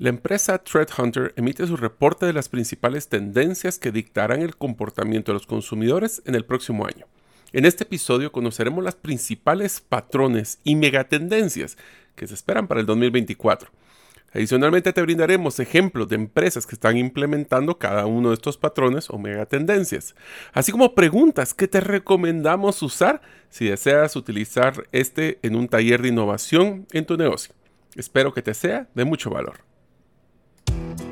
La empresa Threadhunter emite su reporte de las principales tendencias que dictarán el comportamiento de los consumidores en el próximo año. En este episodio conoceremos las principales patrones y megatendencias que se esperan para el 2024. Adicionalmente te brindaremos ejemplos de empresas que están implementando cada uno de estos patrones o megatendencias, así como preguntas que te recomendamos usar si deseas utilizar este en un taller de innovación en tu negocio. Espero que te sea de mucho valor.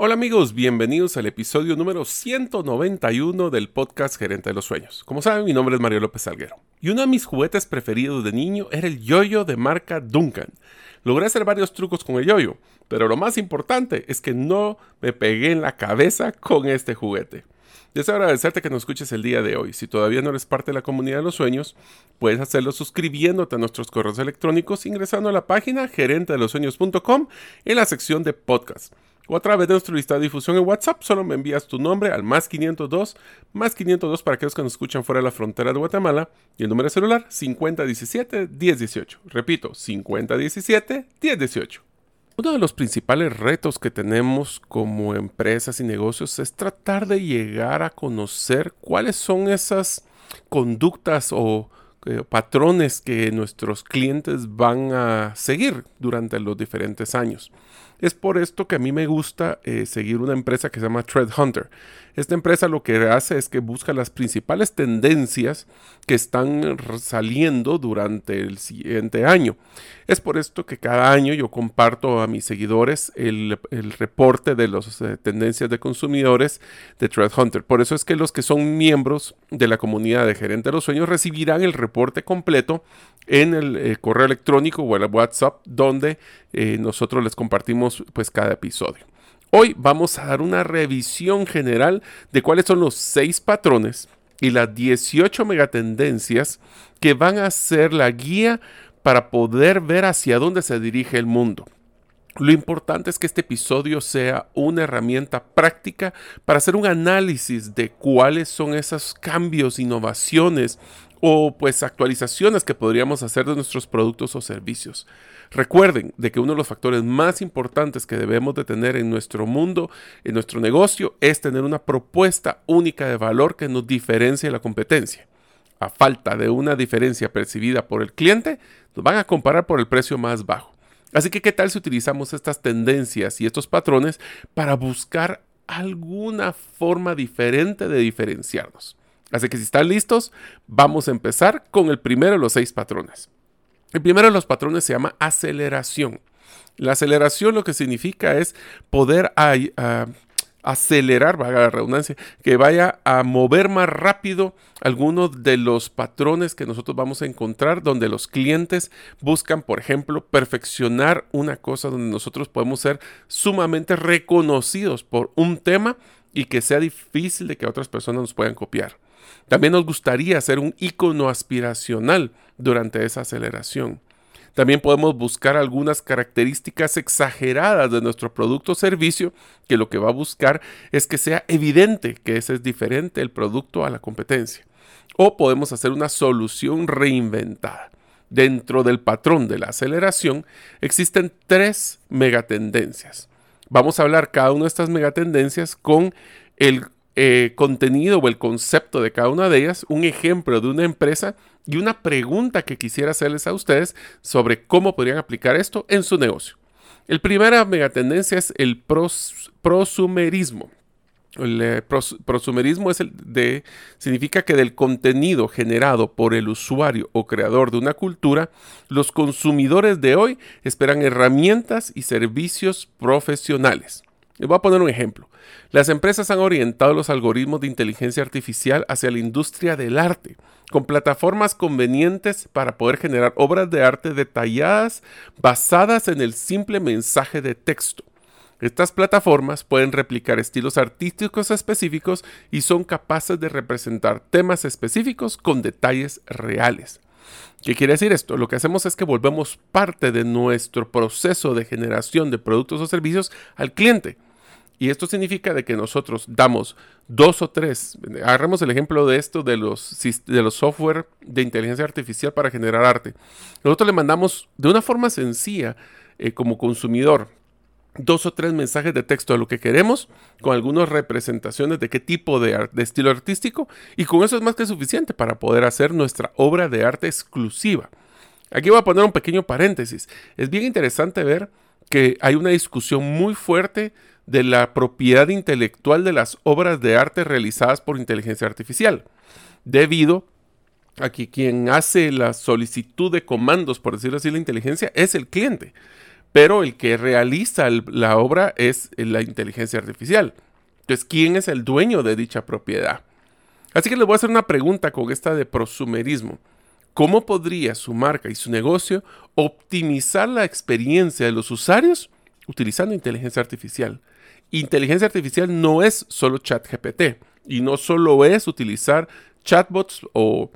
Hola amigos, bienvenidos al episodio número 191 del podcast Gerente de los Sueños. Como saben, mi nombre es Mario López Salguero. Y uno de mis juguetes preferidos de niño era el yoyo de marca Duncan. Logré hacer varios trucos con el yoyo, pero lo más importante es que no me pegué en la cabeza con este juguete. Deseo agradecerte que nos escuches el día de hoy. Si todavía no eres parte de la comunidad de los sueños, puedes hacerlo suscribiéndote a nuestros correos electrónicos ingresando a la página gerentedelosueños.com en la sección de podcast. O a través de nuestra lista de difusión en WhatsApp, solo me envías tu nombre al más 502, más 502 para aquellos que nos escuchan fuera de la frontera de Guatemala y el número de celular 5017-1018. Repito, 5017-1018. Uno de los principales retos que tenemos como empresas y negocios es tratar de llegar a conocer cuáles son esas conductas o eh, patrones que nuestros clientes van a seguir durante los diferentes años. Es por esto que a mí me gusta eh, seguir una empresa que se llama Thread Hunter. Esta empresa lo que hace es que busca las principales tendencias que están saliendo durante el siguiente año. Es por esto que cada año yo comparto a mis seguidores el, reporte de las eh, tendencias de consumidores de Thread Hunter. Por eso es que los que son miembros de la comunidad de Gerente de los Sueños recibirán el reporte completo en el eh, correo electrónico o el WhatsApp donde eh, nosotros les compartimos pues cada episodio. Hoy vamos a dar una revisión general de cuáles son los seis patrones y las 18 megatendencias que van a ser la guía para poder ver hacia dónde se dirige el mundo. Lo importante es que este episodio sea una herramienta práctica para hacer un análisis de cuáles son esos cambios, innovaciones o pues actualizaciones que podríamos hacer de nuestros productos o servicios. Recuerden de que uno de los factores más importantes que debemos de tener en nuestro mundo, en nuestro negocio, es tener una propuesta única de valor que nos diferencie de la competencia. A falta de una diferencia percibida por el cliente, nos van a comparar por el precio más bajo. Así que, ¿qué tal si utilizamos estas tendencias y estos patrones para buscar alguna forma diferente de diferenciarnos? Así que si están listos, vamos a empezar con el primero de los seis patrones. El primero de los patrones se llama aceleración. La aceleración lo que significa es poder acelerar, valga la redundancia, que vaya a mover más rápido algunos de los patrones que nosotros vamos a encontrar donde los clientes buscan, por ejemplo, perfeccionar una cosa donde nosotros podemos ser sumamente reconocidos por un tema y que sea difícil de que otras personas nos puedan copiar. También nos gustaría ser un icono aspiracional durante esa aceleración. También podemos buscar algunas características exageradas de nuestro producto o servicio que lo que va a buscar es que sea evidente que ese es diferente el producto a la competencia. O podemos hacer una solución reinventada. Dentro del patrón de la aceleración existen tres megatendencias. Vamos a hablar cada una de estas megatendencias con el eh, contenido o el concepto de cada una de ellas, un ejemplo de una empresa y una pregunta que quisiera hacerles a ustedes sobre cómo podrían aplicar esto en su negocio. El primera megatendencia es el prosumerismo. El eh, prosumerismo es el de, significa que del contenido generado por el usuario o creador de una cultura, los consumidores de hoy esperan herramientas y servicios profesionales. Les voy a poner un ejemplo. Las empresas han orientado los algoritmos de inteligencia artificial hacia la industria del arte, con plataformas convenientes para poder generar obras de arte detalladas basadas en el simple mensaje de texto. Estas plataformas pueden replicar estilos artísticos específicos y son capaces de representar temas específicos con detalles reales. ¿Qué quiere decir esto? Lo que hacemos es que volvemos parte de nuestro proceso de generación de productos o servicios al cliente. Y esto significa de que nosotros damos dos o tres, agarremos el ejemplo de esto de los, de los software de inteligencia artificial para generar arte. Nosotros le mandamos de una forma sencilla eh, como consumidor dos o tres mensajes de texto de lo que queremos, con algunas representaciones de qué tipo de, de, estilo artístico, y con eso es más que suficiente para poder hacer nuestra obra de arte exclusiva. Aquí voy a poner un pequeño paréntesis. Es bien interesante ver que hay una discusión muy fuerte de la propiedad intelectual de las obras de arte realizadas por inteligencia artificial, debido a que quien hace la solicitud de comandos, por decirlo así, la inteligencia, es el cliente, pero el que realiza la obra es la inteligencia artificial. Entonces, ¿quién es el dueño de dicha propiedad? Así que les voy a hacer una pregunta con esta de prosumerismo. ¿Cómo podría su marca y su negocio optimizar la experiencia de los usuarios utilizando inteligencia artificial? Inteligencia artificial no es solo ChatGPT y no solo es utilizar chatbots o,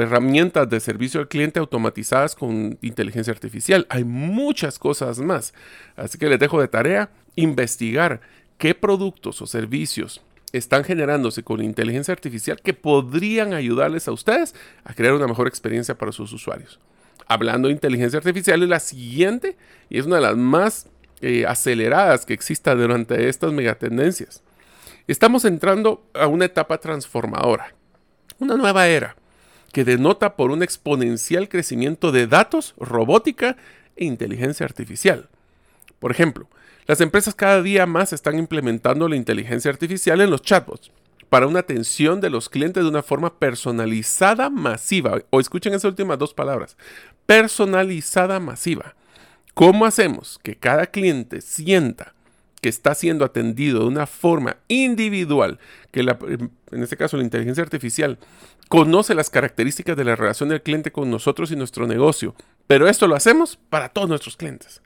herramientas de servicio al cliente automatizadas con inteligencia artificial. Hay muchas cosas más. Así que les dejo de tarea investigar qué productos o servicios están generándose con inteligencia artificial que podrían ayudarles a ustedes a crear una mejor experiencia para sus usuarios. Hablando de inteligencia artificial, es la siguiente y es una de las más eh, aceleradas que exista durante estas megatendencias. Estamos entrando a una etapa transformadora, una nueva era que denota por un exponencial crecimiento de datos, robótica e inteligencia artificial. Por ejemplo, las empresas cada día más están implementando la inteligencia artificial en los chatbots para una atención de los clientes de una forma personalizada masiva. O escuchen esas últimas dos palabras, personalizada masiva. ¿Cómo hacemos que cada cliente sienta que está siendo atendido de una forma individual, que en este caso la inteligencia artificial conoce las características de la relación del cliente con nosotros y nuestro negocio, pero esto lo hacemos para todos nuestros clientes.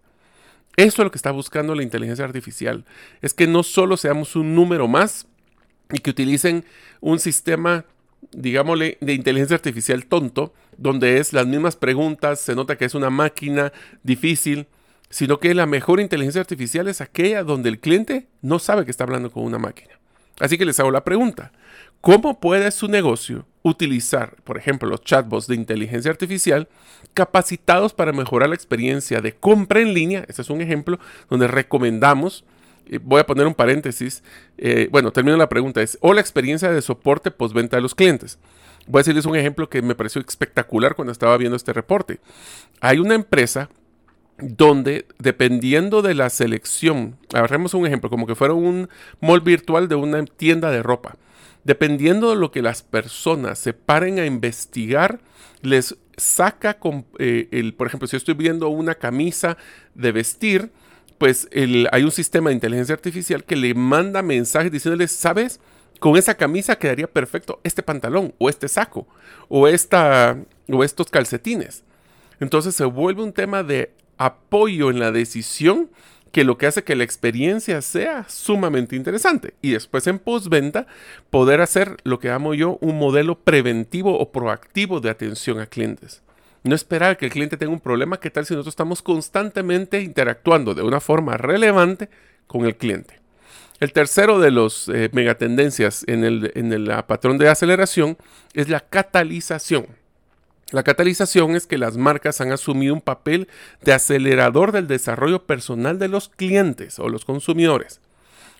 Eso es lo que está buscando la inteligencia artificial, es que no solo seamos un número más y que utilicen un sistema digámosle, de inteligencia artificial tonto, donde es las mismas preguntas, se nota que es una máquina difícil, sino que la mejor inteligencia artificial es aquella donde el cliente no sabe que está hablando con una máquina. Así que les hago la pregunta, ¿cómo puede su negocio utilizar, por ejemplo, los chatbots de inteligencia artificial capacitados para mejorar la experiencia de compra en línea? Este es un ejemplo donde recomendamos voy a poner un paréntesis. Eh, bueno, termino la pregunta. Es, o la experiencia de soporte postventa de los clientes. Voy a decirles un ejemplo que me pareció espectacular cuando estaba viendo este reporte. Hay una empresa donde dependiendo de la selección, agarremos un ejemplo, como que fuera un mall virtual de una tienda de ropa. Dependiendo de lo que las personas se paren a investigar, les saca, con, eh, el, por ejemplo, si estoy viendo una camisa de vestir, pues hay un sistema de inteligencia artificial que le manda mensajes diciéndole, ¿sabes? Con esa camisa quedaría perfecto este pantalón o este saco o, esta, o estos calcetines. Entonces se vuelve un tema de apoyo en la decisión que lo que hace que la experiencia sea sumamente interesante. Y después en postventa poder hacer lo que llamo yo un modelo preventivo o proactivo de atención a clientes. No esperar que el cliente tenga un problema. ¿Qué tal si nosotros estamos constantemente interactuando de una forma relevante con el cliente? El tercero de los eh, megatendencias en el, en el patrón de aceleración es la catalización. La catalización es que las marcas han asumido un papel de acelerador del desarrollo personal de los clientes o los consumidores.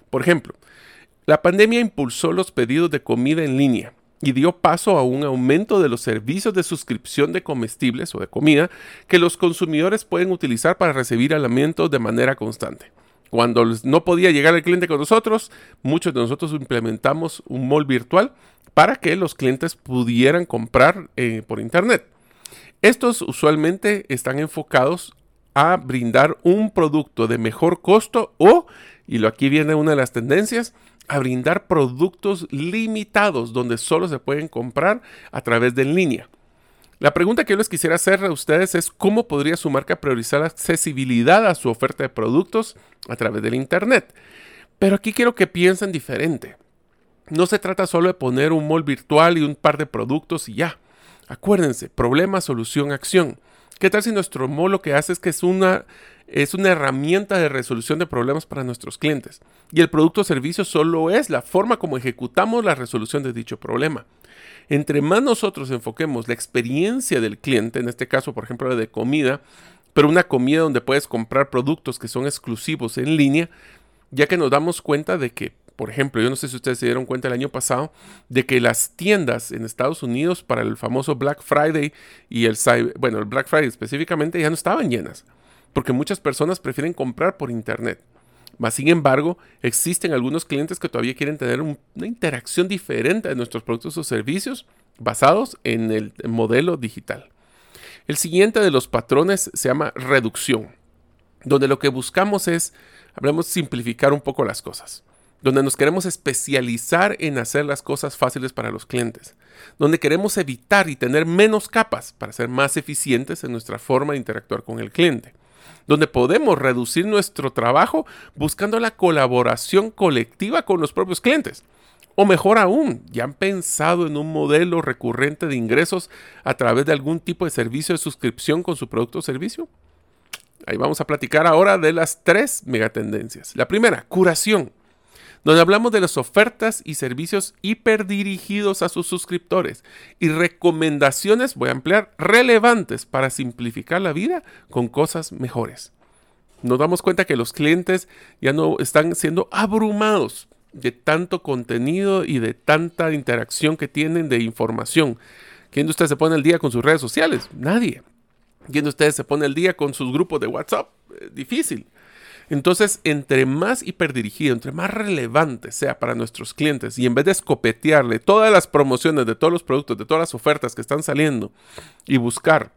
Por ejemplo, la pandemia impulsó los pedidos de comida en línea y dio paso a un aumento de los servicios de suscripción de comestibles o de comida que los consumidores pueden utilizar para recibir alimentos de manera constante. Cuando no podía llegar el cliente con nosotros, muchos de nosotros implementamos un mall virtual para que los clientes pudieran comprar eh, por internet. Estos usualmente están enfocados a brindar un producto de mejor costo o, y lo aquí viene una de las tendencias, a brindar productos limitados donde solo se pueden comprar a través de en línea. La pregunta que yo les quisiera hacer a ustedes es cómo podría su marca priorizar la accesibilidad a su oferta de productos a través del Internet. Pero aquí quiero que piensen diferente. No se trata solo de poner un mall virtual y un par de productos y ya. Acuérdense, problema, solución, acción. ¿Qué tal si nuestro mall lo que hace es que es una, es una herramienta de resolución de problemas para nuestros clientes? Y el producto o servicio solo es la forma como ejecutamos la resolución de dicho problema. Entre más nosotros enfoquemos la experiencia del cliente, en este caso, por ejemplo, la de comida, pero una comida donde puedes comprar productos que son exclusivos en línea, ya que nos damos cuenta de que por ejemplo, yo no sé si ustedes se dieron cuenta el año pasado de que las tiendas en Estados Unidos para el famoso Black Friday y el bueno, el Black Friday específicamente ya no estaban llenas, porque muchas personas prefieren comprar por internet. Mas, sin embargo, existen algunos clientes que todavía quieren tener una interacción diferente de nuestros productos o servicios basados en el modelo digital. El siguiente de los patrones se llama reducción, donde lo que buscamos es, simplificar un poco las cosas donde nos queremos especializar en hacer las cosas fáciles para los clientes, donde queremos evitar y tener menos capas para ser más eficientes en nuestra forma de interactuar con el cliente, donde podemos reducir nuestro trabajo buscando la colaboración colectiva con los propios clientes. O mejor aún, ¿ya han pensado en un modelo recurrente de ingresos a través de algún tipo de servicio de suscripción con su producto o servicio? Ahí vamos a platicar ahora de las tres megatendencias. La primera, curación donde hablamos de las ofertas y servicios hiperdirigidos a sus suscriptores y recomendaciones, voy a emplear, relevantes para simplificar la vida con cosas mejores. Nos damos cuenta que los clientes ya no están siendo abrumados de tanto contenido y de tanta interacción que tienen de información. ¿Quién de ustedes se pone al día con sus redes sociales? Nadie. ¿Quién de ustedes se pone al día con sus grupos de WhatsApp? Eh, difícil. Entonces, entre más hiperdirigido, entre más relevante sea para nuestros clientes y en vez de escopetearle todas las promociones de todos los productos, de todas las ofertas que están saliendo y buscar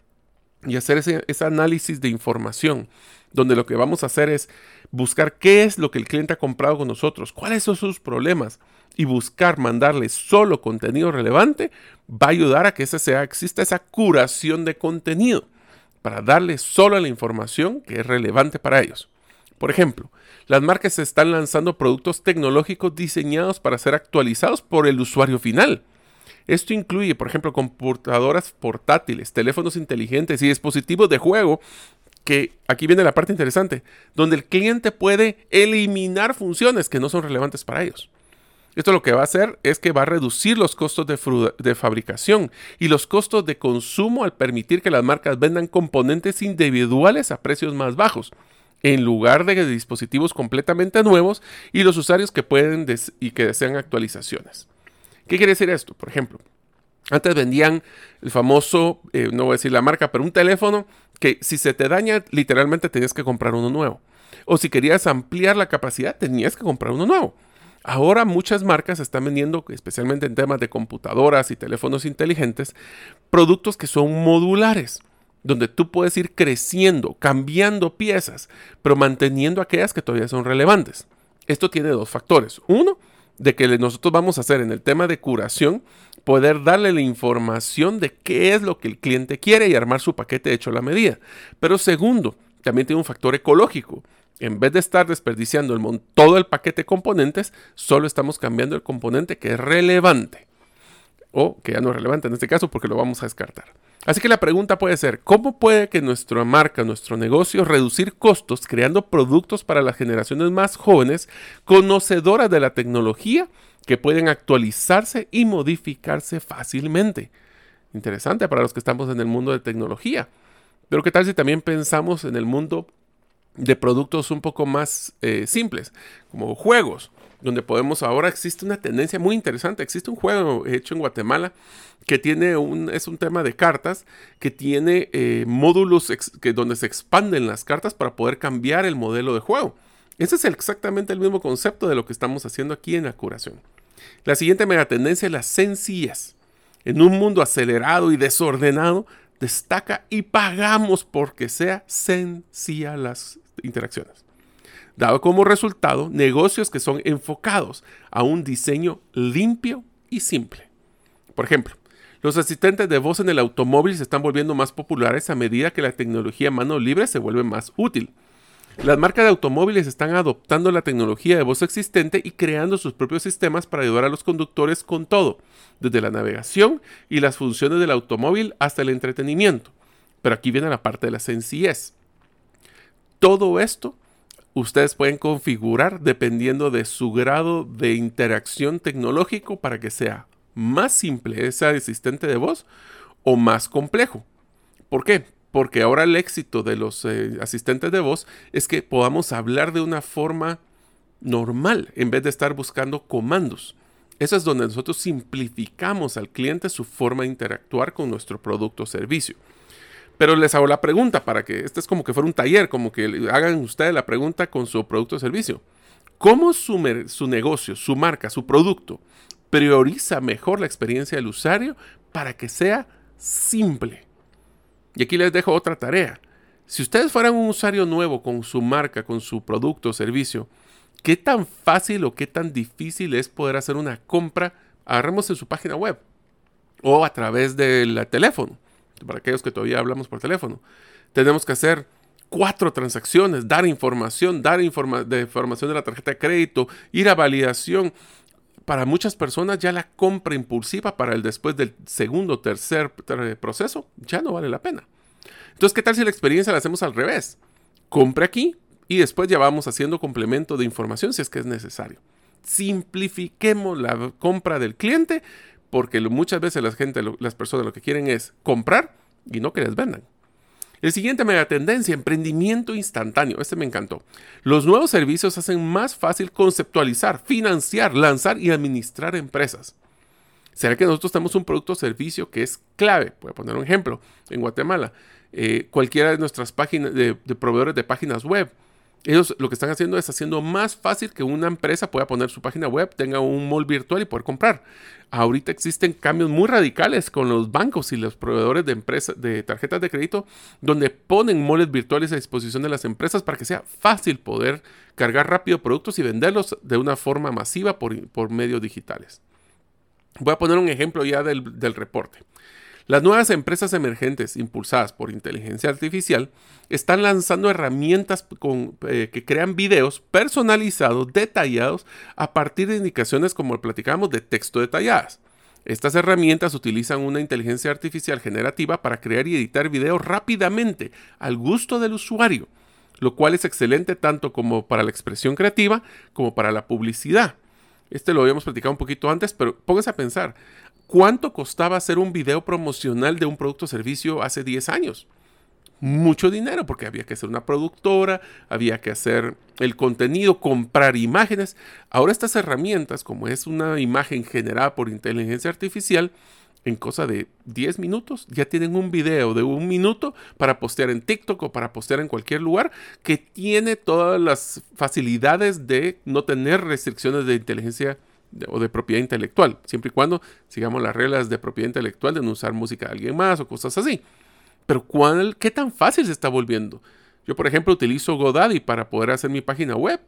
y hacer ese, análisis de información, donde lo que vamos a hacer es buscar qué es lo que el cliente ha comprado con nosotros, cuáles son sus problemas y buscar mandarle solo contenido relevante, va a ayudar a que ese sea, exista esa curación de contenido para darle solo la información que es relevante para ellos. Por ejemplo, las marcas están lanzando productos tecnológicos diseñados para ser actualizados por el usuario final. Esto incluye, por ejemplo, computadoras portátiles, teléfonos inteligentes y dispositivos de juego que aquí viene la parte interesante, donde el cliente puede eliminar funciones que no son relevantes para ellos. Esto lo que va a hacer es que va a reducir los costos de, de, fabricación y los costos de consumo al permitir que las marcas vendan componentes individuales a precios más bajos en lugar de dispositivos completamente nuevos y los usuarios que pueden y que desean actualizaciones. ¿Qué quiere decir esto? Por ejemplo, antes vendían el famoso, eh, no voy a decir la marca, pero un teléfono que si se te daña, literalmente tenías que comprar uno nuevo. O si querías ampliar la capacidad, tenías que comprar uno nuevo. Ahora muchas marcas están vendiendo, especialmente en temas de computadoras y teléfonos inteligentes, productos que son modulares donde tú puedes ir creciendo, cambiando piezas, pero manteniendo aquellas que todavía son relevantes. Esto tiene dos factores. Uno, de que nosotros vamos a hacer en el tema de curación, poder darle la información de qué es lo que el cliente quiere y armar su paquete hecho a la medida. Pero segundo, también tiene un factor ecológico. En vez de estar desperdiciando todo el paquete de componentes, solo estamos cambiando el componente que es relevante. o que ya no es relevante en este caso porque lo vamos a descartar. Así que la pregunta puede ser, ¿cómo puede que nuestra marca, nuestro negocio, reducir costos creando productos para las generaciones más jóvenes, conocedoras de la tecnología, que pueden actualizarse y modificarse fácilmente? Interesante para los que estamos en el mundo de tecnología. Pero ¿qué tal si también pensamos en el mundo de productos un poco más eh, simples, como juegos? Donde podemos ahora existe una tendencia muy interesante. Existe un juego hecho en Guatemala que tiene un, es un tema de cartas que tiene eh, módulos que, donde se expanden las cartas para poder cambiar el modelo de juego. Ese es exactamente el mismo concepto de lo que estamos haciendo aquí en la curación. La siguiente megatendencia es la sencillez. En un mundo acelerado y desordenado, destaca y pagamos porque sea sencilla las interacciones dado como resultado negocios que son enfocados a un diseño limpio y simple. Por ejemplo, los asistentes de voz en el automóvil se están volviendo más populares a medida que la tecnología mano libre se vuelve más útil. Las marcas de automóviles están adoptando la tecnología de voz existente y creando sus propios sistemas para ayudar a los conductores con todo, desde la navegación y las funciones del automóvil hasta el entretenimiento. Pero aquí viene la parte de la sencillez. Todo esto ustedes pueden configurar dependiendo de su grado de interacción tecnológico para que sea más simple ese asistente de voz o más complejo. ¿Por qué? Porque ahora el éxito de los eh, asistentes de voz es que podamos hablar de una forma normal en vez de estar buscando comandos. Eso es donde nosotros simplificamos al cliente su forma de interactuar con nuestro producto o servicio. Pero les hago la pregunta para que este es como que fuera un taller, como que hagan ustedes la pregunta con su producto o servicio. ¿Cómo su, su negocio, su marca, su producto prioriza mejor la experiencia del usuario para que sea simple? Y aquí les dejo otra tarea. Si ustedes fueran un usuario nuevo con su marca, con su producto o servicio, ¿qué tan fácil o qué tan difícil es poder hacer una compra? Agarremos en su página web o a través del teléfono para aquellos que todavía hablamos por teléfono. Tenemos que hacer cuatro transacciones, dar información, dar de información de la tarjeta de crédito, ir a validación. Para muchas personas ya la compra impulsiva para el después del segundo o tercer proceso ya no vale la pena. Entonces, ¿qué tal si la experiencia la hacemos al revés? Compre aquí y después ya vamos haciendo complemento de información si es que es necesario. Simplifiquemos la compra del cliente porque muchas veces la gente, las personas lo que quieren es comprar y no que les vendan. El siguiente mega tendencia, emprendimiento instantáneo. Este me encantó. Los nuevos servicios hacen más fácil conceptualizar, financiar, lanzar y administrar empresas. ¿Será que nosotros tenemos un producto o servicio que es clave? Voy a poner un ejemplo. En Guatemala, eh, cualquiera de nuestras páginas, de proveedores de páginas web, ellos lo que están haciendo es haciendo más fácil que una empresa pueda poner su página web, tenga un mall virtual y poder comprar. Ahorita existen cambios muy radicales con los bancos y los proveedores de empresas de tarjetas de crédito donde ponen malls virtuales a disposición de las empresas para que sea fácil poder cargar rápido productos y venderlos de una forma masiva por, por medios digitales. Voy a poner un ejemplo ya del, del reporte. Las nuevas empresas emergentes impulsadas por inteligencia artificial están lanzando herramientas eh, que crean videos personalizados, detallados, a partir de indicaciones como platicamos de texto detalladas. Estas herramientas utilizan una inteligencia artificial generativa para crear y editar videos rápidamente al gusto del usuario, lo cual es excelente tanto como para la expresión creativa como para la publicidad. Este lo habíamos platicado un poquito antes, pero póngase a pensar, ¿Cuánto costaba hacer un video promocional de un producto o servicio hace 10 años? Mucho dinero, porque había que hacer una productora, había que hacer el contenido, comprar imágenes. Ahora estas herramientas, como es una imagen generada por inteligencia artificial, en cosa de 10 minutos ya tienen un video de un minuto para postear en TikTok o para postear en cualquier lugar que tiene todas las facilidades de no tener restricciones de inteligencia o de propiedad intelectual, siempre y cuando sigamos las reglas de propiedad intelectual de no usar música de alguien más o cosas así. Pero ¿cuál, ¿qué tan fácil se está volviendo? Yo, por ejemplo, utilizo GoDaddy para poder hacer mi página web.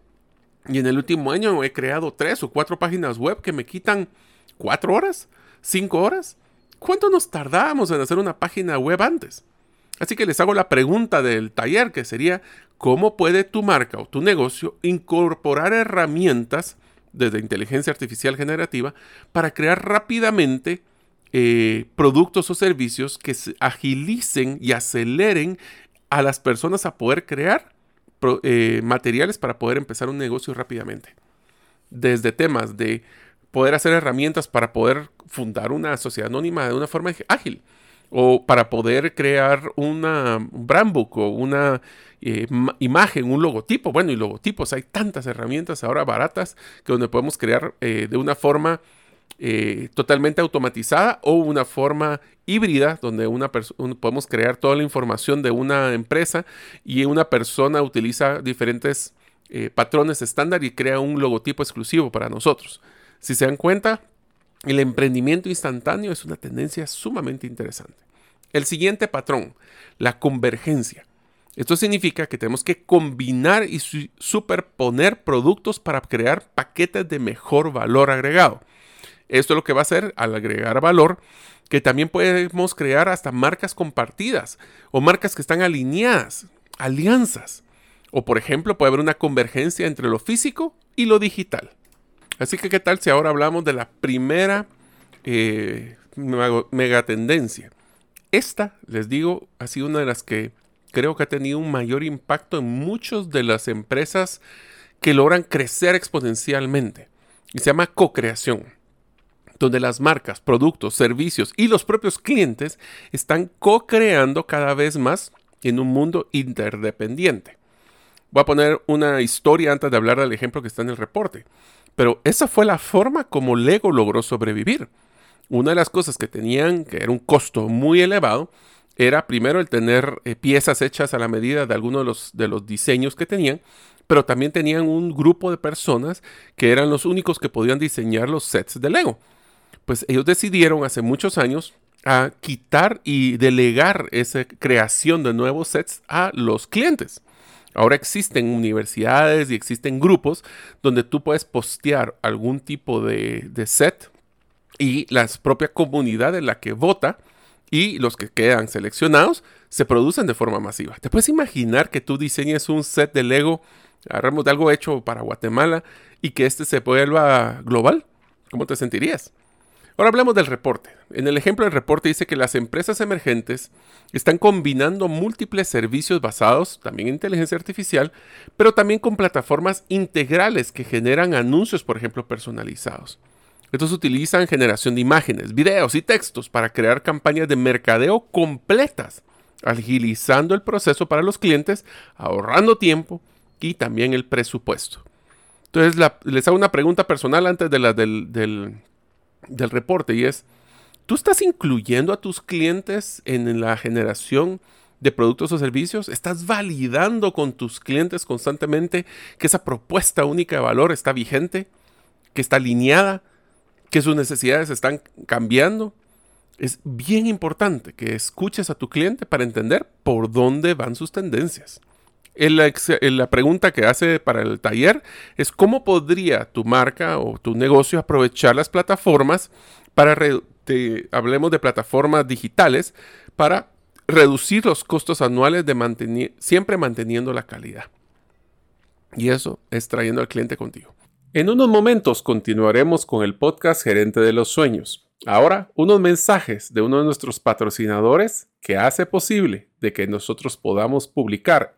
Y en el último año he creado tres o cuatro páginas web que me quitan cuatro horas, cinco horas. ¿Cuánto nos tardamos en hacer una página web antes? Así que les hago la pregunta del taller que sería, ¿cómo puede tu marca o tu negocio incorporar herramientas desde inteligencia artificial generativa para crear rápidamente eh, productos o servicios que agilicen y aceleren a las personas a poder crear eh, materiales para poder empezar un negocio rápidamente. Desde temas de poder hacer herramientas para poder fundar una sociedad anónima de una forma ágil o para poder crear una, un brand book o una eh, imagen, un logotipo. Bueno, y logotipos, hay tantas herramientas ahora baratas que donde podemos crear eh, de una forma eh, totalmente automatizada o una forma híbrida donde una podemos crear toda la información de una empresa y una persona utiliza diferentes patrones estándar y crea un logotipo exclusivo para nosotros. Si se dan cuenta, el emprendimiento instantáneo es una tendencia sumamente interesante. El siguiente patrón, la convergencia. Esto significa que tenemos que combinar y superponer productos para crear paquetes de mejor valor agregado. Esto es lo que va a hacer al agregar valor, que también podemos crear hasta marcas compartidas o marcas que están alineadas, alianzas. O por ejemplo, puede haber una convergencia entre lo físico y lo digital. Así que, ¿qué tal si ahora hablamos de la primera eh, megatendencia? Esta, les digo, ha sido una de las que creo que ha tenido un mayor impacto en muchas de las empresas que logran crecer exponencialmente. Y se llama co-creación, donde las marcas, productos, servicios y los propios clientes están co-creando cada vez más en un mundo interdependiente. Voy a poner una historia antes de hablar del ejemplo que está en el reporte. Pero esa fue la forma como Lego logró sobrevivir. Una de las cosas que tenían, que era un costo muy elevado, era primero el tener eh, piezas hechas a la medida de algunos de los, de los diseños que tenían, pero también tenían un grupo de personas que eran los únicos que podían diseñar los sets de Lego. Pues ellos decidieron hace muchos años a quitar y delegar esa creación de nuevos sets a los clientes. Ahora existen universidades y existen grupos donde tú puedes postear algún tipo de, set y la propia comunidad en la que vota y los que quedan seleccionados se producen de forma masiva. ¿Te puedes imaginar que tú diseñes un set de Lego, agarramos de algo hecho para Guatemala y que este se vuelva global? ¿Cómo te sentirías? Ahora hablemos del reporte. En el ejemplo del reporte dice que las empresas emergentes están combinando múltiples servicios basados también en inteligencia artificial, pero también con plataformas integrales que generan anuncios, por ejemplo, personalizados. Estos utilizan generación de imágenes, videos y textos para crear campañas de mercadeo completas, agilizando el proceso para los clientes, ahorrando tiempo y también el presupuesto. Entonces les hago una pregunta personal antes de la del del reporte y es, ¿tú estás incluyendo a tus clientes en la generación de productos o servicios? ¿Estás validando con tus clientes constantemente que esa propuesta única de valor está vigente, que está alineada, que sus necesidades están cambiando? Es bien importante que escuches a tu cliente para entender por dónde van sus tendencias la pregunta que hace para el taller es cómo podría tu marca o tu negocio aprovechar las plataformas para, hablemos de plataformas digitales, para reducir los costos anuales de siempre manteniendo la calidad. Y eso es trayendo al cliente contigo. En unos momentos continuaremos con el podcast Gerente de los Sueños. Ahora, unos mensajes de uno de nuestros patrocinadores que hace posible de que nosotros podamos publicar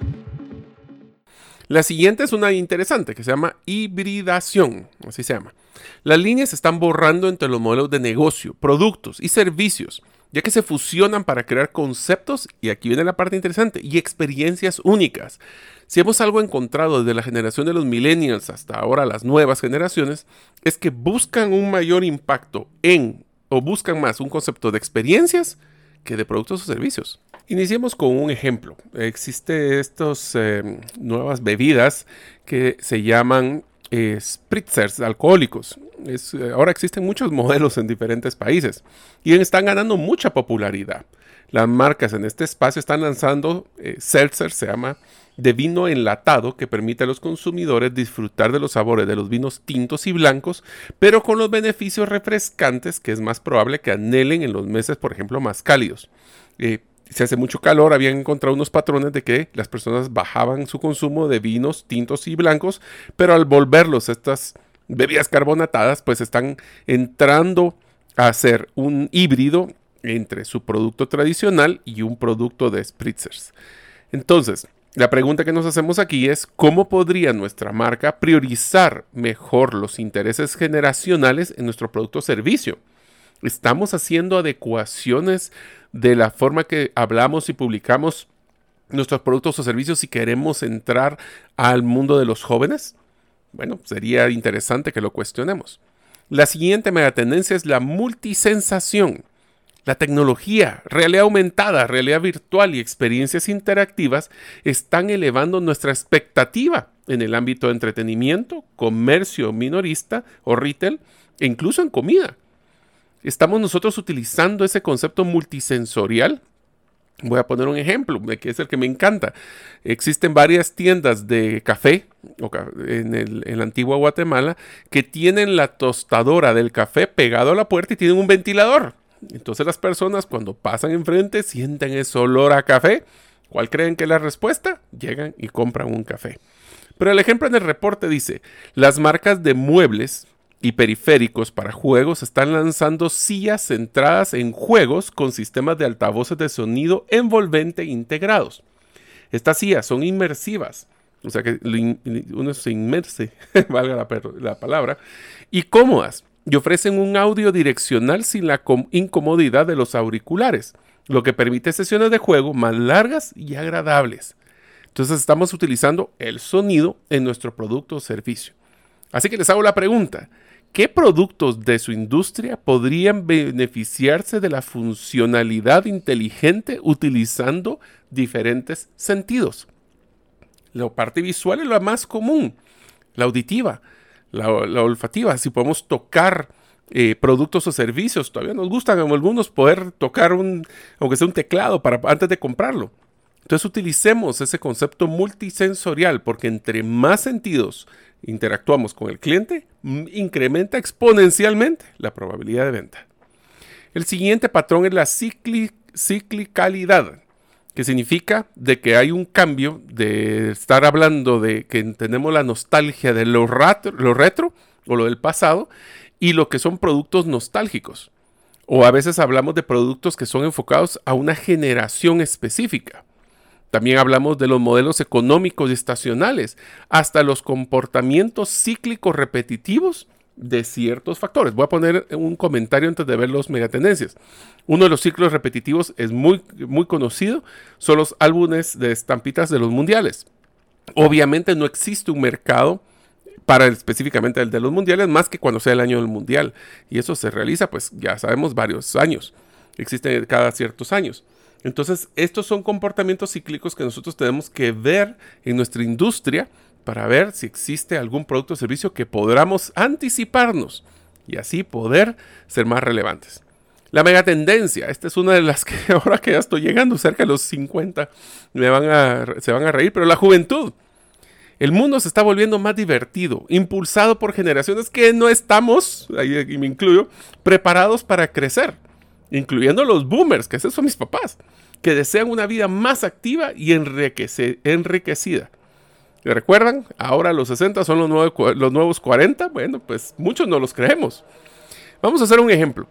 La siguiente es una interesante que se llama hibridación, así se llama. Las líneas se están borrando entre los modelos de negocio, productos y servicios, ya que se fusionan para crear conceptos, y aquí viene la parte interesante, y experiencias únicas. Si hemos algo encontrado desde la generación de los millennials hasta ahora las nuevas generaciones, es que buscan un mayor impacto en, o buscan más un concepto de experiencias que de productos o servicios. Iniciemos con un ejemplo. Existen estas eh, nuevas bebidas que se llaman eh, spritzers alcohólicos. Eh, ahora existen muchos modelos en diferentes países y están ganando mucha popularidad. Las marcas en este espacio están lanzando seltzer, se llama, de vino enlatado que permite a los consumidores disfrutar de los sabores de los vinos tintos y blancos, pero con los beneficios refrescantes que es más probable que anhelen en los meses, por ejemplo, más cálidos. Si hace mucho calor, habían encontrado unos patrones de que las personas bajaban su consumo de vinos tintos y blancos, pero al volverlos estas bebidas carbonatadas, pues están entrando a ser un híbrido entre su producto tradicional y un producto de spritzers. Entonces, la pregunta que nos hacemos aquí es cómo podría nuestra marca priorizar mejor los intereses generacionales en nuestro producto o servicio. ¿Estamos haciendo adecuaciones de la forma que hablamos y publicamos nuestros productos o servicios si queremos entrar al mundo de los jóvenes? Bueno, sería interesante que lo cuestionemos. La siguiente megatendencia es la multisensación. La tecnología, realidad aumentada, realidad virtual y experiencias interactivas están elevando nuestra expectativa en el ámbito de entretenimiento, comercio minorista o retail e incluso en comida. Estamos nosotros utilizando ese concepto multisensorial Voy a poner un ejemplo, que es el que me encanta. Existen varias tiendas de café en, el, en, la antigua Guatemala que tienen la tostadora del café pegado a la puerta y tienen un ventilador. Entonces las personas cuando pasan enfrente sienten ese olor a café. ¿Cuál creen que es la respuesta? Llegan y compran un café. Pero el ejemplo en el reporte dice, las marcas de muebles y periféricos para juegos están lanzando sillas centradas en juegos con sistemas de altavoces de sonido envolvente integrados. Estas sillas son inmersivas, o sea que uno se inmerse, valga la, la palabra, y cómodas y ofrecen un audio direccional sin la incomodidad de los auriculares, lo que permite sesiones de juego más largas y agradables. Entonces estamos utilizando el sonido en nuestro producto o servicio. Así que les hago la pregunta, ¿qué productos de su industria podrían beneficiarse de la funcionalidad inteligente utilizando diferentes sentidos? La parte visual es la más común, la auditiva la, olfativa, si podemos tocar eh, productos o servicios, todavía nos gustan a algunos poder tocar un, aunque sea un teclado para, antes de comprarlo. Entonces utilicemos ese concepto multisensorial porque entre más sentidos interactuamos con el cliente, incrementa exponencialmente la probabilidad de venta. El siguiente patrón es la ciclicalidad que significa de que hay un cambio de estar hablando de que tenemos la nostalgia de lo, lo retro o lo del pasado y lo que son productos nostálgicos. O a veces hablamos de productos que son enfocados a una generación específica. También hablamos de los modelos económicos y estacionales, hasta los comportamientos cíclicos repetitivos de ciertos factores. Voy a poner un comentario antes de ver los megatendencias. Uno de los ciclos repetitivos es muy, muy conocido, son los álbumes de estampitas de los mundiales. Obviamente no existe un mercado para específicamente el de los mundiales más que cuando sea el año del mundial. Y eso se realiza, pues ya sabemos, varios años. Existe cada ciertos años. Entonces, estos son comportamientos cíclicos que nosotros tenemos que ver en nuestra industria para ver si existe algún producto o servicio que podamos anticiparnos y así poder ser más relevantes. La megatendencia, esta es una de las que ahora que ya estoy llegando cerca de los 50, me van a, se van a reír, pero la juventud. El mundo se está volviendo más divertido, impulsado por generaciones que no estamos, ahí me incluyo, preparados para crecer, incluyendo los boomers, que esos son mis papás, que desean una vida más activa y enriquecida. ¿Recuerdan? Ahora los 60 son los, los nuevos 40. Bueno, pues muchos no los creemos. Vamos a hacer un ejemplo.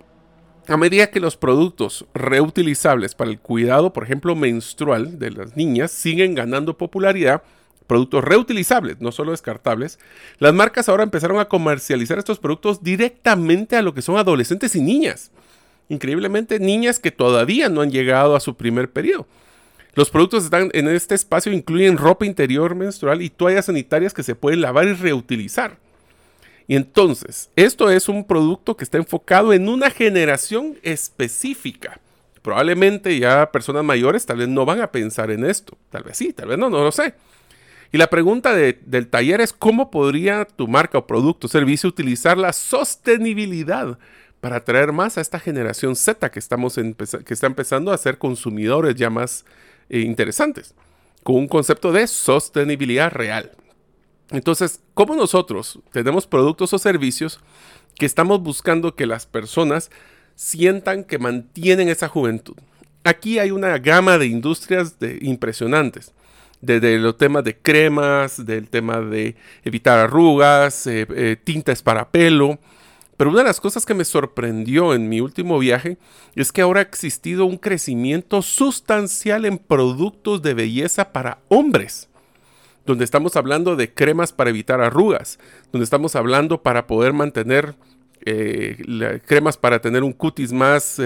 A medida que los productos reutilizables para el cuidado, por ejemplo, menstrual de las niñas, siguen ganando popularidad, productos reutilizables, no solo descartables, las marcas ahora empezaron a comercializar estos productos directamente a lo que son adolescentes y niñas. Increíblemente, niñas que todavía no han llegado a su primer periodo. Los productos están en este espacio incluyen ropa interior menstrual y toallas sanitarias que se pueden lavar y reutilizar. Y entonces, esto es un producto que está enfocado en una generación específica. Probablemente ya personas mayores tal vez no van a pensar en esto. Tal vez sí, tal vez no, no lo sé. Y la pregunta del taller es cómo podría tu marca o producto o servicio utilizar la sostenibilidad para atraer más a esta generación Z que, estamos que está empezando a ser consumidores ya más eh, interesantes, con un concepto de sostenibilidad real. Entonces, ¿cómo nosotros tenemos productos o servicios que estamos buscando que las personas sientan que mantienen esa juventud? Aquí hay una gama de industrias de, impresionantes desde los temas de cremas, del tema de evitar arrugas, eh, eh, tintas para pelo. Pero una de las cosas que me sorprendió en mi último viaje es que ahora ha existido un crecimiento sustancial en productos de belleza para hombres donde estamos hablando de cremas para evitar arrugas, donde estamos hablando para poder mantener eh, cremas para tener un cutis más,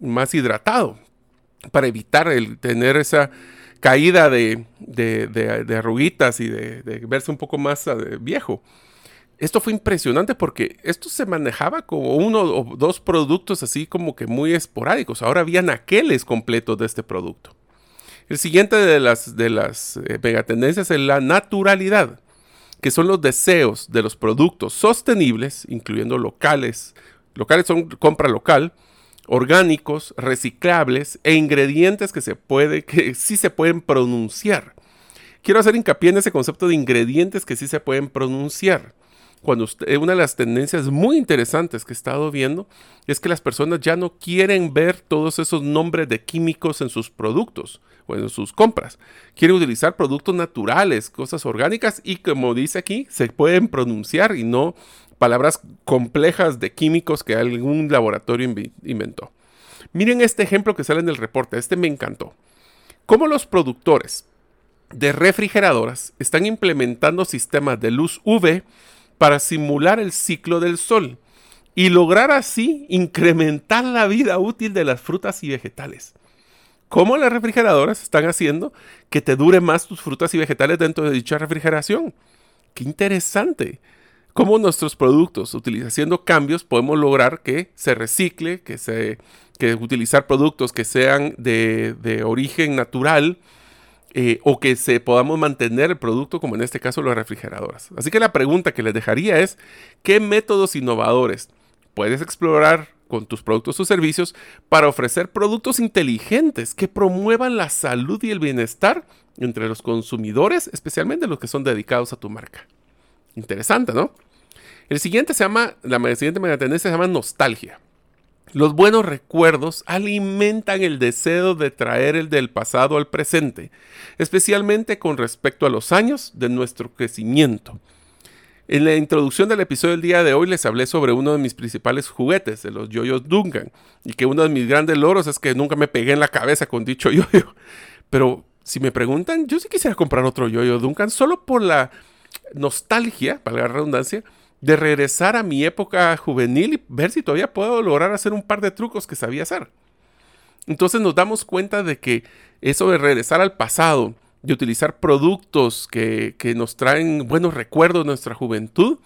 más hidratado, para evitar el tener esa caída de, de, arruguitas y de, verse un poco más eh, viejo. Esto fue impresionante porque esto se manejaba como uno o dos productos así como que muy esporádicos. Ahora habían aqueles completos de este producto. El siguiente de las, de las eh, megatendencias es la naturalidad, que son los deseos de los productos sostenibles, incluyendo locales. Locales son compra local, orgánicos, reciclables e ingredientes que se puede, que sí se pueden pronunciar. Quiero hacer hincapié en ese concepto de ingredientes que sí se pueden pronunciar. Cuando eh, una de las tendencias muy interesantes que he estado viendo es que las personas ya no quieren ver todos esos nombres de químicos en sus productos o en sus compras. Quieren utilizar productos naturales, cosas orgánicas y como dice aquí, se pueden pronunciar y no palabras complejas de químicos que algún laboratorio inventó. Miren este ejemplo que sale en el reporte, este me encantó. Cómo los productores de refrigeradoras están implementando sistemas de luz UV para simular el ciclo del sol y lograr así incrementar la vida útil de las frutas y vegetales. ¿Cómo las refrigeradoras están haciendo que te dure más tus frutas y vegetales dentro de dicha refrigeración? Qué interesante cómo nuestros productos, haciendo cambios, podemos lograr que se recicle, que se que utilizar productos que sean de, origen natural eh, o que se podamos mantener el producto, como en este caso las refrigeradoras. Así que la pregunta que les dejaría es, ¿qué métodos innovadores puedes explorar con tus productos o servicios para ofrecer productos inteligentes que promuevan la salud y el bienestar entre los consumidores, especialmente los que son dedicados a tu marca? Interesante, ¿no? El siguiente se llama, la siguiente megatendencia se llama nostalgia. Los buenos recuerdos alimentan el deseo de traer el del pasado al presente, especialmente con respecto a los años de nuestro crecimiento. En la introducción del episodio del día de hoy les hablé sobre uno de mis principales juguetes, de los yoyos Duncan, y que uno de mis grandes logros es que nunca me pegué en la cabeza con dicho yoyo. Pero si me preguntan, yo sí quisiera comprar otro yoyo Duncan solo por la nostalgia, para la redundancia, de regresar a mi época juvenil y ver si todavía puedo lograr hacer un par de trucos que sabía hacer. Entonces nos damos cuenta de que eso de regresar al pasado, de utilizar productos que, nos traen buenos recuerdos de nuestra juventud,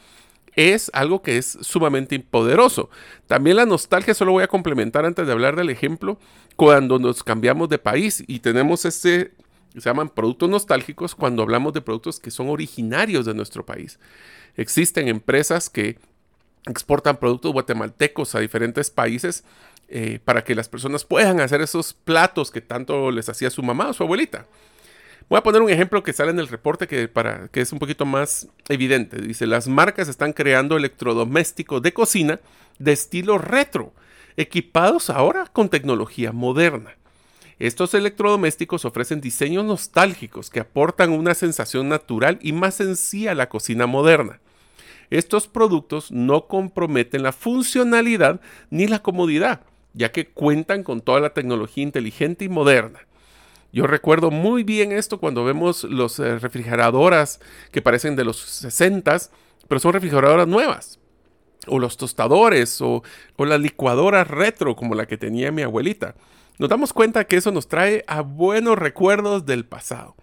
es algo que es sumamente poderoso. También la nostalgia, solo voy a complementar antes de hablar del ejemplo, cuando nos cambiamos de país y tenemos ese se llaman productos nostálgicos cuando hablamos de productos que son originarios de nuestro país. Existen empresas que exportan productos guatemaltecos a diferentes países eh, para que las personas puedan hacer esos platos que tanto les hacía su mamá o su abuelita. Voy a poner un ejemplo que sale en el reporte que, para, que es un poquito más evidente. Dice, las marcas están creando electrodomésticos de cocina de estilo retro, equipados ahora con tecnología moderna. Estos electrodomésticos ofrecen diseños nostálgicos que aportan una sensación natural y más sencilla a la cocina moderna. Estos productos no comprometen la funcionalidad ni la comodidad, ya que cuentan con toda la tecnología inteligente y moderna. Yo recuerdo muy bien esto cuando vemos los eh, refrigeradoras que parecen de los 60, pero son refrigeradoras nuevas. O los tostadores o, o las licuadoras retro como la que tenía mi abuelita nos damos cuenta que eso nos trae a buenos recuerdos del pasado.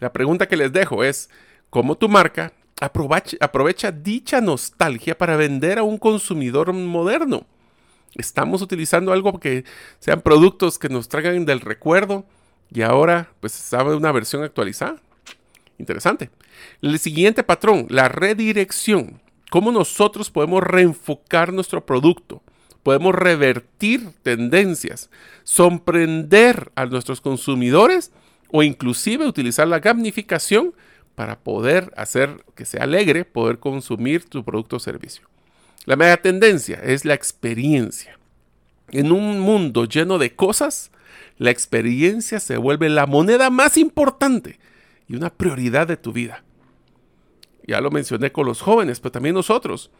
La pregunta que les dejo es, ¿cómo tu marca aprovecha, dicha nostalgia para vender a un consumidor moderno? ¿Estamos utilizando algo que sean productos que nos traigan del recuerdo y ahora pues sabe una versión actualizada? Interesante. El siguiente patrón, la redirección. ¿Cómo nosotros podemos reenfocar nuestro producto? Podemos revertir tendencias, sorprender a nuestros consumidores o inclusive utilizar la gamificación para poder hacer que sea alegre poder consumir tu producto o servicio. La mega tendencia es la experiencia. En un mundo lleno de cosas, la experiencia se vuelve la moneda más importante y una prioridad de tu vida. Ya lo mencioné con los jóvenes, pero también nosotros.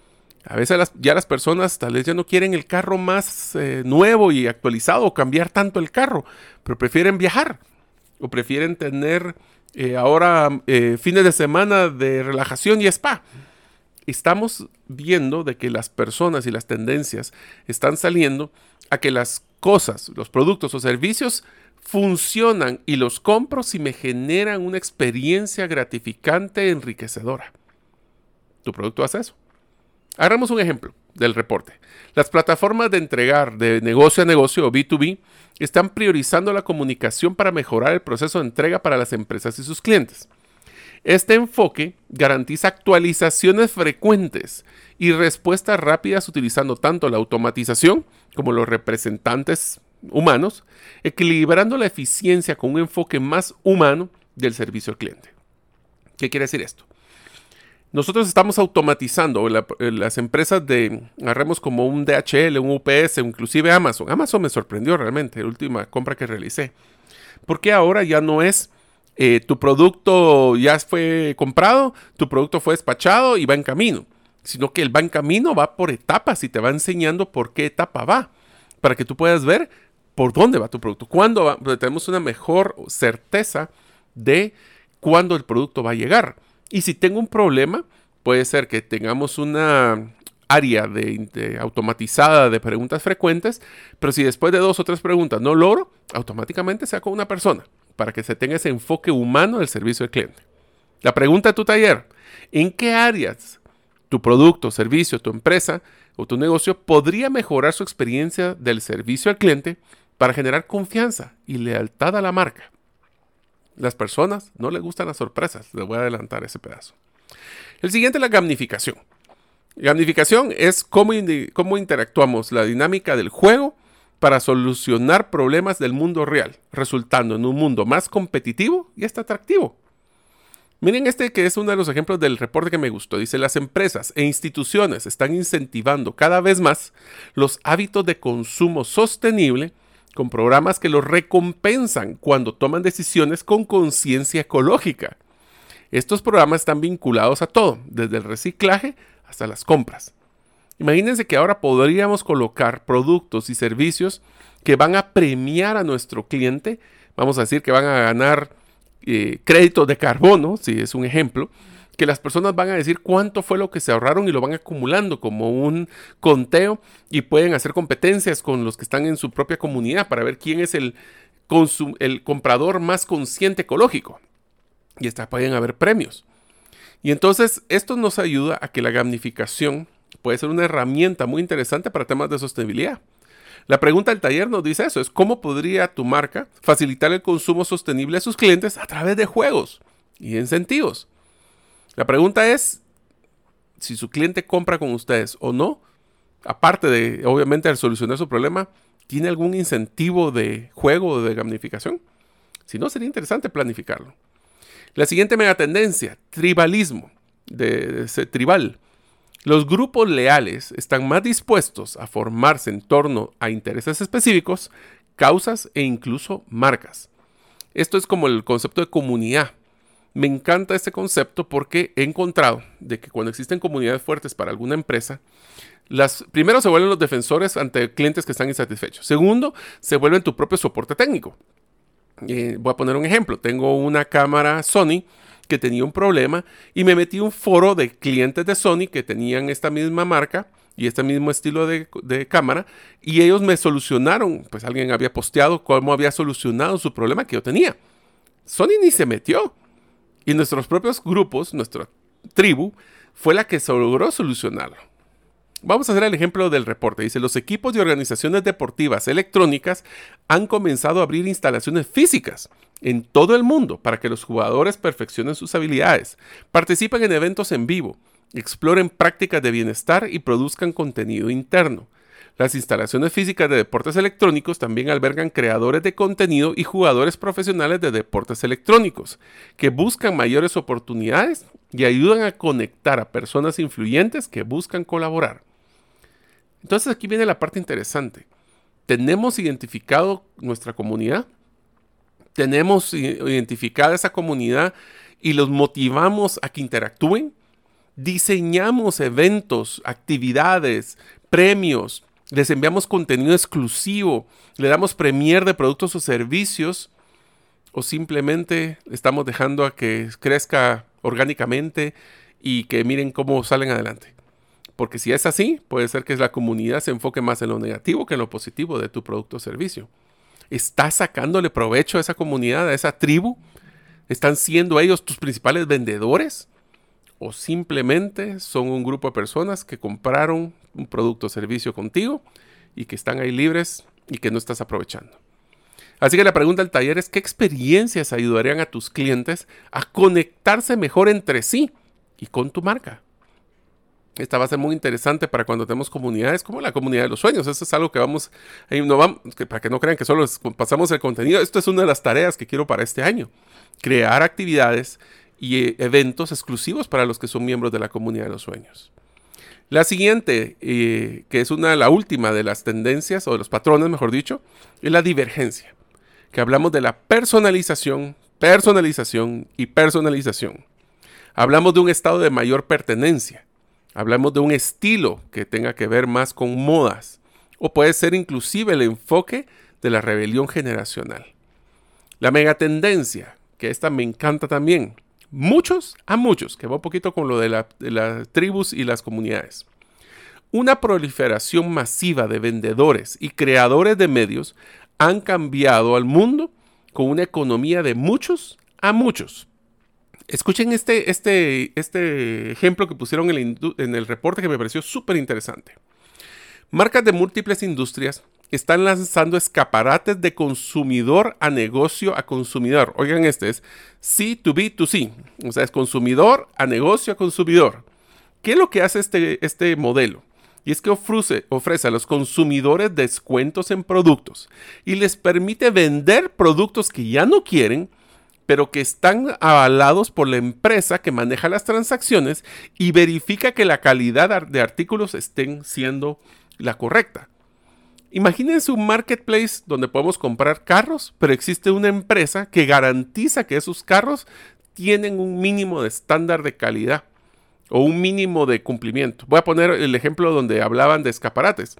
A veces ya las personas tal vez ya no quieren el carro más eh, nuevo y actualizado o cambiar tanto el carro, pero prefieren viajar o prefieren tener eh, ahora eh, fines de semana de relajación y spa. Estamos viendo de que las personas y las tendencias están saliendo a que las cosas, los productos o servicios funcionan y los compro si me generan una experiencia gratificante, enriquecedora. ¿Tu producto hace eso? Hagamos un ejemplo del reporte. Las plataformas de entregar de negocio a negocio o B2B están priorizando la comunicación para mejorar el proceso de entrega para las empresas y sus clientes. Este enfoque garantiza actualizaciones frecuentes y respuestas rápidas utilizando tanto la automatización como los representantes humanos, equilibrando la eficiencia con un enfoque más humano del servicio al cliente. ¿Qué quiere decir esto? Nosotros estamos automatizando las empresas de, agarremos como un DHL, un UPS, inclusive Amazon. Amazon me sorprendió realmente, la última compra que realicé. Porque ahora ya no es eh, tu producto ya fue comprado, tu producto fue despachado y va en camino, sino que el va en camino va por etapas y te va enseñando por qué etapa va, para que tú puedas ver por dónde va tu producto, cuándo va, tenemos una mejor certeza de cuándo el producto va a llegar. Y si tengo un problema, puede ser que tengamos una área de, automatizada de preguntas frecuentes, pero si después de dos o tres preguntas no logro, automáticamente saco una persona para que se tenga ese enfoque humano del servicio al cliente. La pregunta de tu taller, ¿en qué áreas tu producto, servicio, tu empresa o tu negocio podría mejorar su experiencia del servicio al cliente para generar confianza y lealtad a la marca? Las personas no les gustan las sorpresas. Les voy a adelantar ese pedazo. El siguiente es la gamificación. Gamificación es cómo, cómo interactuamos la dinámica del juego para solucionar problemas del mundo real, resultando en un mundo más competitivo y hasta atractivo. Miren este que es uno de los ejemplos del reporte que me gustó. Dice, las empresas e instituciones están incentivando cada vez más los hábitos de consumo sostenible con programas que los recompensan cuando toman decisiones con conciencia ecológica. Estos programas están vinculados a todo, desde el reciclaje hasta las compras. Imagínense que ahora podríamos colocar productos y servicios que van a premiar a nuestro cliente, vamos a decir que van a ganar eh, créditos de carbono, si es un ejemplo, que las personas van a decir cuánto fue lo que se ahorraron y lo van acumulando como un conteo y pueden hacer competencias con los que están en su propia comunidad para ver quién es el, el comprador más consciente ecológico. Y hasta pueden haber premios. Y entonces esto nos ayuda a que la gamificación puede ser una herramienta muy interesante para temas de sostenibilidad. La pregunta del taller nos dice eso, es cómo podría tu marca facilitar el consumo sostenible a sus clientes a través de juegos y incentivos. La pregunta es si su cliente compra con ustedes o no, aparte de, obviamente, al solucionar su problema, ¿tiene algún incentivo de juego o de gamificación? Si no, sería interesante planificarlo. La siguiente mega tendencia, tribalismo, de tribal. Los grupos leales están más dispuestos a formarse en torno a intereses específicos, causas e incluso marcas. Esto es como el concepto de comunidad. Me encanta este concepto porque he encontrado de que cuando existen comunidades fuertes para alguna empresa, las, primero se vuelven los defensores ante clientes que están insatisfechos. Segundo, se vuelven tu propio soporte técnico. Eh, voy a poner un ejemplo. Tengo una cámara Sony que tenía un problema y me metí un foro de clientes de Sony que tenían esta misma marca y este mismo estilo de, de, cámara y ellos me solucionaron, pues alguien había posteado cómo había solucionado su problema que yo tenía. Sony ni se metió. Y nuestros propios grupos, nuestra tribu, fue la que logró solucionarlo. Vamos a hacer el ejemplo del reporte. Dice, los equipos de organizaciones deportivas electrónicas han comenzado a abrir instalaciones físicas en todo el mundo para que los jugadores perfeccionen sus habilidades, participen en eventos en vivo, exploren prácticas de bienestar y produzcan contenido interno. Las instalaciones físicas de deportes electrónicos también albergan creadores de contenido y jugadores profesionales de deportes electrónicos, que buscan mayores oportunidades y ayudan a conectar a personas influyentes que buscan colaborar. Entonces aquí viene la parte interesante. ¿Tenemos identificado nuestra comunidad? ¿Tenemos identificada esa comunidad y los motivamos a que interactúen? ¿Diseñamos eventos, actividades, premios, les enviamos contenido exclusivo, le damos premier de productos o servicios, o simplemente estamos dejando a que crezca orgánicamente y que miren cómo salen adelante. Porque si es así, puede ser que la comunidad se enfoque más en lo negativo que en lo positivo de tu producto o servicio. ¿Estás sacándole provecho a esa comunidad, a esa tribu? ¿Están siendo ellos tus principales vendedores? ¿O simplemente son un grupo de personas que compraron un producto o servicio contigo y que están ahí libres y que no estás aprovechando. Así que la pregunta del taller es, ¿qué experiencias ayudarían a tus clientes a conectarse mejor entre sí y con tu marca? Esta va a ser muy interesante para cuando tenemos comunidades como la comunidad de los sueños. Eso es algo que vamos, no vamos para que no crean que solo pasamos el contenido. Esto es una de las tareas que quiero para este año. Crear actividades y eh, eventos exclusivos para los que son miembros de la comunidad de los sueños. La siguiente, eh, que es una, la última de las tendencias, o de los patrones, mejor dicho, es la divergencia, que hablamos de la personalización, personalización y personalización. Hablamos de un estado de mayor pertenencia. Hablamos de un estilo que tenga que ver más con modas. O puede ser inclusive el enfoque de la rebelión generacional. La megatendencia, que esta me encanta también, muchos a muchos, que va un poquito con lo de, las tribus y las comunidades. Una proliferación masiva de vendedores y creadores de medios han cambiado al mundo con una economía de muchos a muchos. Escuchen este, este, este ejemplo que pusieron en el, en el reporte que me pareció súper interesante. Marcas de múltiples industrias están lanzando escaparates de consumidor a negocio a consumidor. Oigan, este es C2B2C, o sea, es consumidor a negocio a consumidor. ¿Qué es lo que hace este, este modelo? Y es que ofrece, ofrece a los consumidores descuentos en productos y les permite vender productos que ya no quieren, pero que están avalados por la empresa que maneja las transacciones y verifica que la calidad de artículos estén siendo la correcta. Imagínense un marketplace donde podemos comprar carros, pero existe una empresa que garantiza que esos carros tienen un mínimo de estándar de calidad o un mínimo de cumplimiento. Voy a poner el ejemplo donde hablaban de escaparates.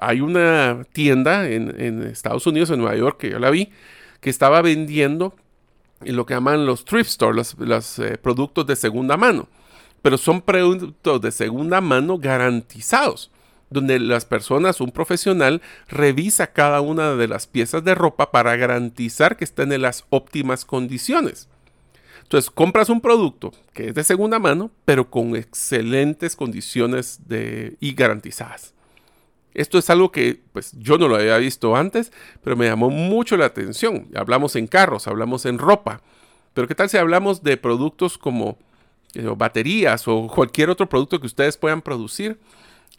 Hay una tienda en, Estados Unidos, en Nueva York, que yo la vi, que estaba vendiendo lo que llaman los thrift stores, los, eh, productos de segunda mano. Pero son productos de segunda mano garantizados donde las personas, un profesional, revisa cada una de las piezas de ropa para garantizar que estén en las óptimas condiciones. Entonces, compras un producto que es de segunda mano, pero con excelentes condiciones de, y garantizadas. Esto es algo que pues, yo no lo había visto antes, pero me llamó mucho la atención. Hablamos en carros, hablamos en ropa, pero ¿qué tal si hablamos de productos como eh, baterías o cualquier otro producto que ustedes puedan producir?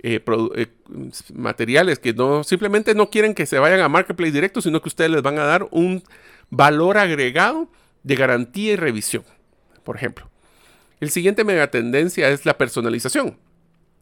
Eh, eh, materiales que no simplemente no quieren que se vayan a Marketplace directo, sino que ustedes les van a dar un valor agregado de garantía y revisión, por ejemplo. El siguiente megatendencia es la personalización.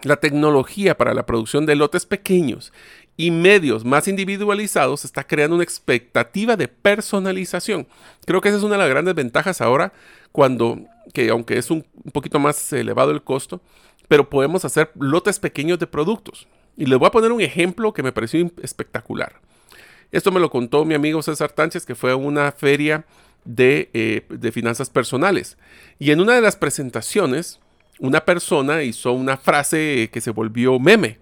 La tecnología para la producción de lotes pequeños y medios más individualizados está creando una expectativa de personalización. Creo que esa es una de las grandes ventajas ahora cuando, que aunque es un poquito más elevado el costo, pero podemos hacer lotes pequeños de productos. Y les voy a poner un ejemplo que me pareció espectacular. Esto me lo contó mi amigo César Tánchez, que fue a una feria de, eh, de, finanzas personales. Y en una de las presentaciones, una persona hizo una frase que se volvió meme.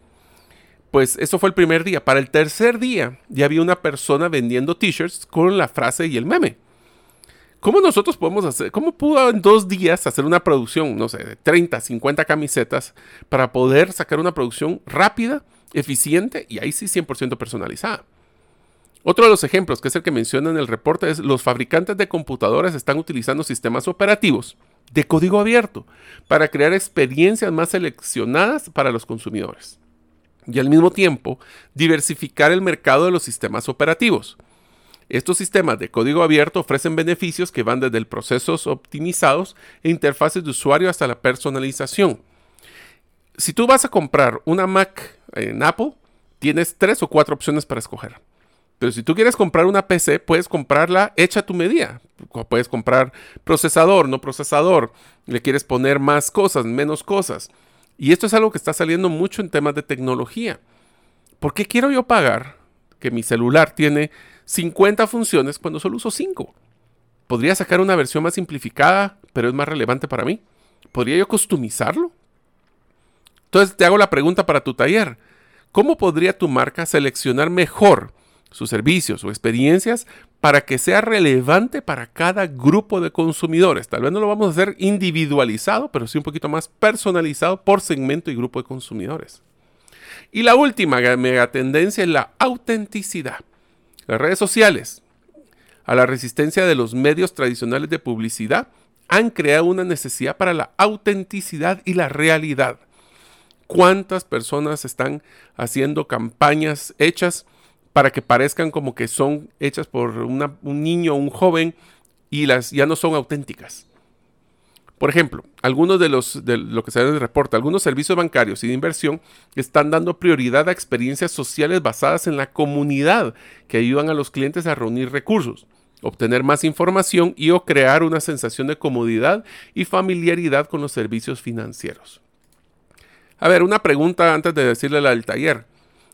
Pues eso fue el primer día. Para el tercer día ya había una persona vendiendo t-shirts con la frase y el meme. ¿Cómo nosotros podemos hacer, cómo pudo en dos días hacer una producción, no sé, de 30, 50 camisetas para poder sacar una producción rápida, eficiente y ahí sí 100% personalizada? Otro de los ejemplos, que es el que menciona en el reporte, es los fabricantes de computadoras están utilizando sistemas operativos de código abierto para crear experiencias más seleccionadas para los consumidores. y al mismo tiempo diversificar el mercado de los sistemas operativos. Estos sistemas de código abierto ofrecen beneficios que van desde procesos optimizados e interfaces de usuario hasta la personalización. Si tú vas a comprar una Mac en Apple, tienes tres o cuatro opciones para escoger. Pero si tú quieres comprar una PC, puedes comprarla hecha a tu medida. Puedes comprar procesador, no procesador. Le quieres poner más cosas, menos cosas. Y esto es algo que está saliendo mucho en temas de tecnología. ¿Por qué quiero yo pagar que mi celular tiene 50 funciones cuando solo uso 5? Podría sacar una versión más simplificada, pero es más relevante para mí. ¿Podría yo customizarlo? Entonces te hago la pregunta para tu taller. ¿Cómo podría tu marca seleccionar mejor sus servicios o experiencias para que sea relevante para cada grupo de consumidores. Tal vez no lo vamos a hacer individualizado, pero sí un poquito más personalizado por segmento y grupo de consumidores. Y la última mega tendencia es la autenticidad. Las redes sociales, a la resistencia de los medios tradicionales de publicidad, han creado una necesidad para la autenticidad y la realidad. ¿Cuántas personas están haciendo campañas hechas para que parezcan como que son hechas por un niño o un joven y las ya no son auténticas. Por ejemplo, algunos de los de lo que se reporte, algunos servicios bancarios y de inversión están dando prioridad a experiencias sociales basadas en la comunidad que ayudan a los clientes a reunir recursos, obtener más información y o crear una sensación de comodidad y familiaridad con los servicios financieros. A ver, una pregunta antes de decirle al taller.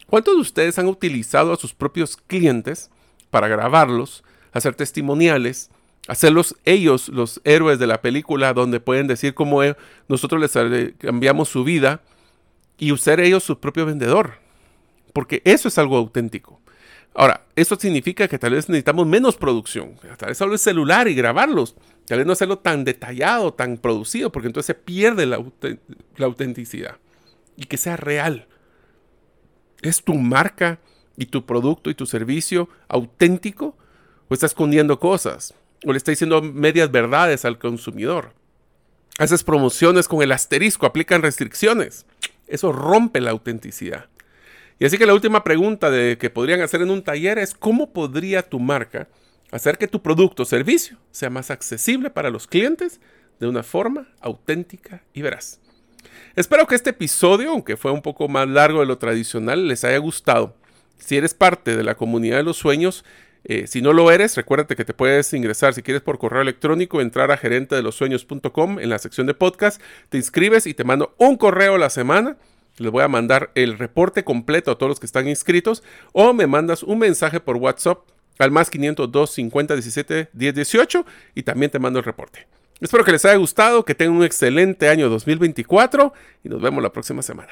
¿Cuántos de ustedes han utilizado a sus propios clientes para grabarlos, hacer testimoniales, hacerlos ellos los héroes de la película donde pueden decir cómo e, nosotros les cambiamos su vida y usar ellos su propio vendedor? Porque eso es algo auténtico. Ahora, eso significa que tal vez necesitamos menos producción. Tal vez solo el celular y grabarlos. Tal vez no hacerlo tan detallado, tan producido, porque entonces se pierde la, la autenticidad. Y que sea real. ¿Es tu marca y tu producto y tu servicio auténtico? ¿O está escondiendo cosas? ¿O le está diciendo medias verdades al consumidor? Haces promociones con el asterisco, aplican restricciones. Eso rompe la autenticidad. Y así que la última pregunta de que podrían hacer en un taller es cómo podría tu marca hacer que tu producto o servicio sea más accesible para los clientes de una forma auténtica y veraz. Espero que este episodio, aunque fue un poco más largo de lo tradicional, les haya gustado. Si eres parte de la comunidad de los sueños, eh, si no lo eres, recuérdate que te puedes ingresar, si quieres por correo electrónico, entrar a gerente de los en la sección de podcast, te inscribes y te mando un correo a la semana. Les voy a mandar el reporte completo a todos los que están inscritos o me mandas un mensaje por WhatsApp al más 502 50 17 10 18 y también te mando el reporte. Espero que les haya gustado, que tengan un excelente año 2024 y nos vemos la próxima semana.